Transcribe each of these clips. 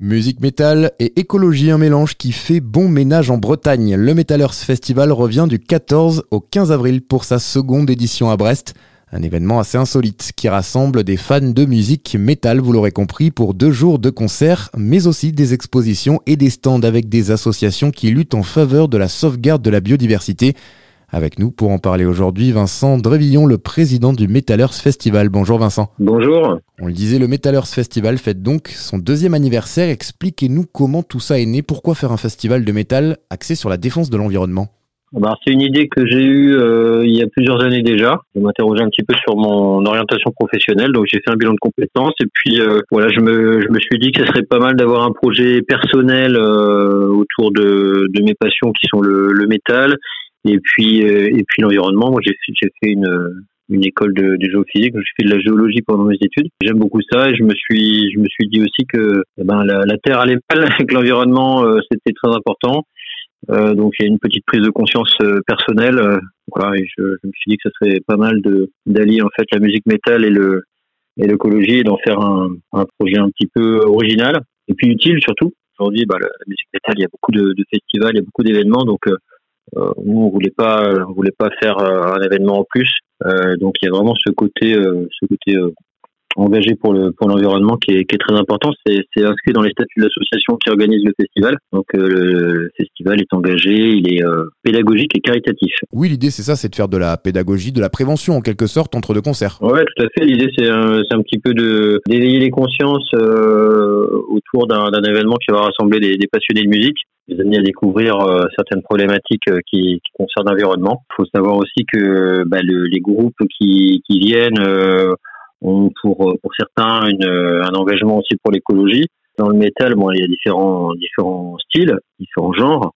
Musique métal et écologie, un mélange qui fait bon ménage en Bretagne. Le Metallers Festival revient du 14 au 15 avril pour sa seconde édition à Brest. Un événement assez insolite qui rassemble des fans de musique métal, vous l'aurez compris, pour deux jours de concerts, mais aussi des expositions et des stands avec des associations qui luttent en faveur de la sauvegarde de la biodiversité. Avec nous pour en parler aujourd'hui, Vincent Drevillon, le président du Metallers Festival. Bonjour Vincent. Bonjour. On le disait, le Metallers Festival fête donc son deuxième anniversaire. Expliquez-nous comment tout ça est né. Pourquoi faire un festival de métal axé sur la défense de l'environnement? Bah, c'est une idée que j'ai eue euh, il y a plusieurs années déjà. Je m'interrogeais un petit peu sur mon orientation professionnelle, donc j'ai fait un bilan de compétences et puis euh, voilà, je me, je me suis dit que ce serait pas mal d'avoir un projet personnel euh, autour de, de mes passions qui sont le, le métal et puis euh, et puis l'environnement. Moi, j'ai fait une une école de, de géophysique. J'ai fait de la géologie pendant mes études. J'aime beaucoup ça et je me suis je me suis dit aussi que eh ben la, la terre allait mal, que l'environnement euh, c'était très important. Euh, donc il y a une petite prise de conscience euh, personnelle. voilà, et je, je, me suis dit que ce serait pas mal de d'allier en fait la musique métal et le et l'écologie et d'en faire un, un projet un petit peu original et puis utile surtout. Aujourd'hui, bah, la, musique métal, il y a beaucoup de, de festivals, il y a beaucoup d'événements, donc euh, nous, on voulait pas, on voulait pas faire euh, un événement en plus. Euh, donc il y a vraiment ce côté, ce côté engagé pour le pour l'environnement qui est, qui est très important. C'est, c'est inscrit dans les statuts de l'association qui organise le festival. Donc euh, le festival est engagé, il est euh, pédagogique et caritatif. Oui, l'idée c'est ça, c'est de faire de la pédagogie, de la prévention en quelque sorte entre deux concerts. Ouais, tout à fait. L'idée c'est un, c'est un petit peu de d'éveiller les consciences euh, autour d'un, événement qui va rassembler des, passionnés de musique les amener à découvrir euh, certaines problématiques euh, qui, concernent l'environnement. Il faut savoir aussi que bah, le, les groupes qui, viennent euh, ont pour, pour certains un engagement aussi pour l'écologie. Dans le métal, bon, il y a différents, différents styles, différents genres.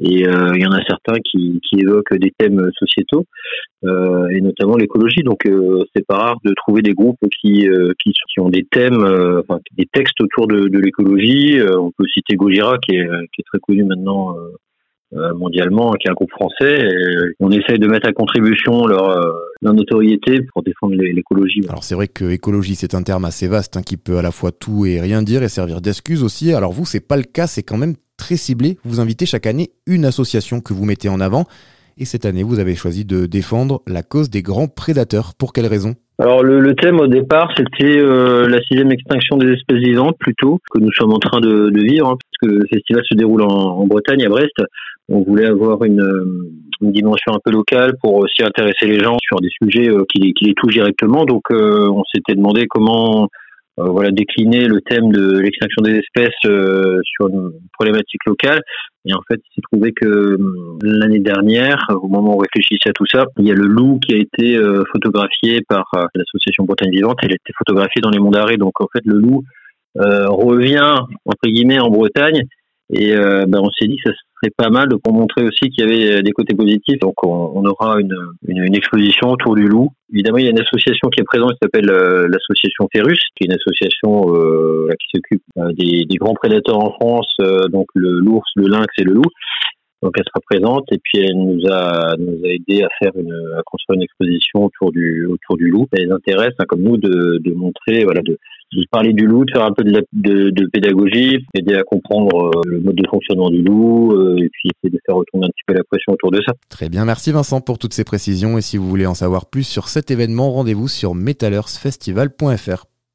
Et euh, il y en a certains qui, qui évoquent des thèmes sociétaux euh, et notamment l'écologie. Donc euh, c'est pas rare de trouver des groupes qui qui, qui, ont des thèmes, enfin, des textes autour de, de l'écologie. on peut citer Gojira qui est, qui est très connu maintenant mondialement, qui est un groupe français. Et on essaye de mettre à contribution leur, leur notoriété pour défendre l'écologie. Alors c'est vrai que écologie c'est un terme assez vaste hein, qui peut à la fois tout et rien dire et servir d'excuse aussi. Alors vous c'est pas le cas, c'est quand même très ciblé. Vous invitez chaque année une association que vous mettez en avant. Et cette année, vous avez choisi de défendre la cause des grands prédateurs. Pour quelle raison? Alors le, le, thème au départ, c'était euh, la sixième extinction des espèces vivantes, plutôt que nous sommes en train de, de vivre, hein, parce que le festival se déroule en, en, Bretagne, à Brest. On voulait avoir une, une, dimension un peu locale pour aussi intéresser les gens sur des sujets euh, qui, les, qui, les, touchent directement. Donc euh, on s'était demandé comment euh, voilà décliner le thème de l'extinction des espèces euh, sur une problématique locale. Et en fait, il s'est trouvé que hum, l'année dernière, au moment où on réfléchissait à tout ça, il y a le loup qui a été euh, photographié par l'association Bretagne Vivante. Elle a été photographiée dans les monts d'Arrée. Donc en fait, le loup revient entre guillemets en Bretagne. Et ben, on s'est dit que ça pas mal pour montrer aussi qu'il y avait euh, des côtés positifs. Donc on, aura une, une, une, exposition autour du loup. Évidemment, il y a une association qui est présente qui s'appelle euh, l'association Ferus, qui est une association euh, qui s'occupe euh, des, des, grands prédateurs en France, donc le l'ours, le lynx et le loup. Donc elle sera présente et puis elle nous a nous a aidé à faire une à construire une exposition autour du autour du loup. Ça les intéresse, hein, comme nous, de, de montrer voilà de de parler du loup, de faire un peu de, de, de pédagogie, aider à comprendre euh, le mode de fonctionnement du loup, euh, et puis essayer de faire retourner un petit peu la pression autour de ça. Très bien, merci Vincent pour toutes ces précisions. Et si vous voulez en savoir plus sur cet événement, rendez-vous sur metallersfestival.fr.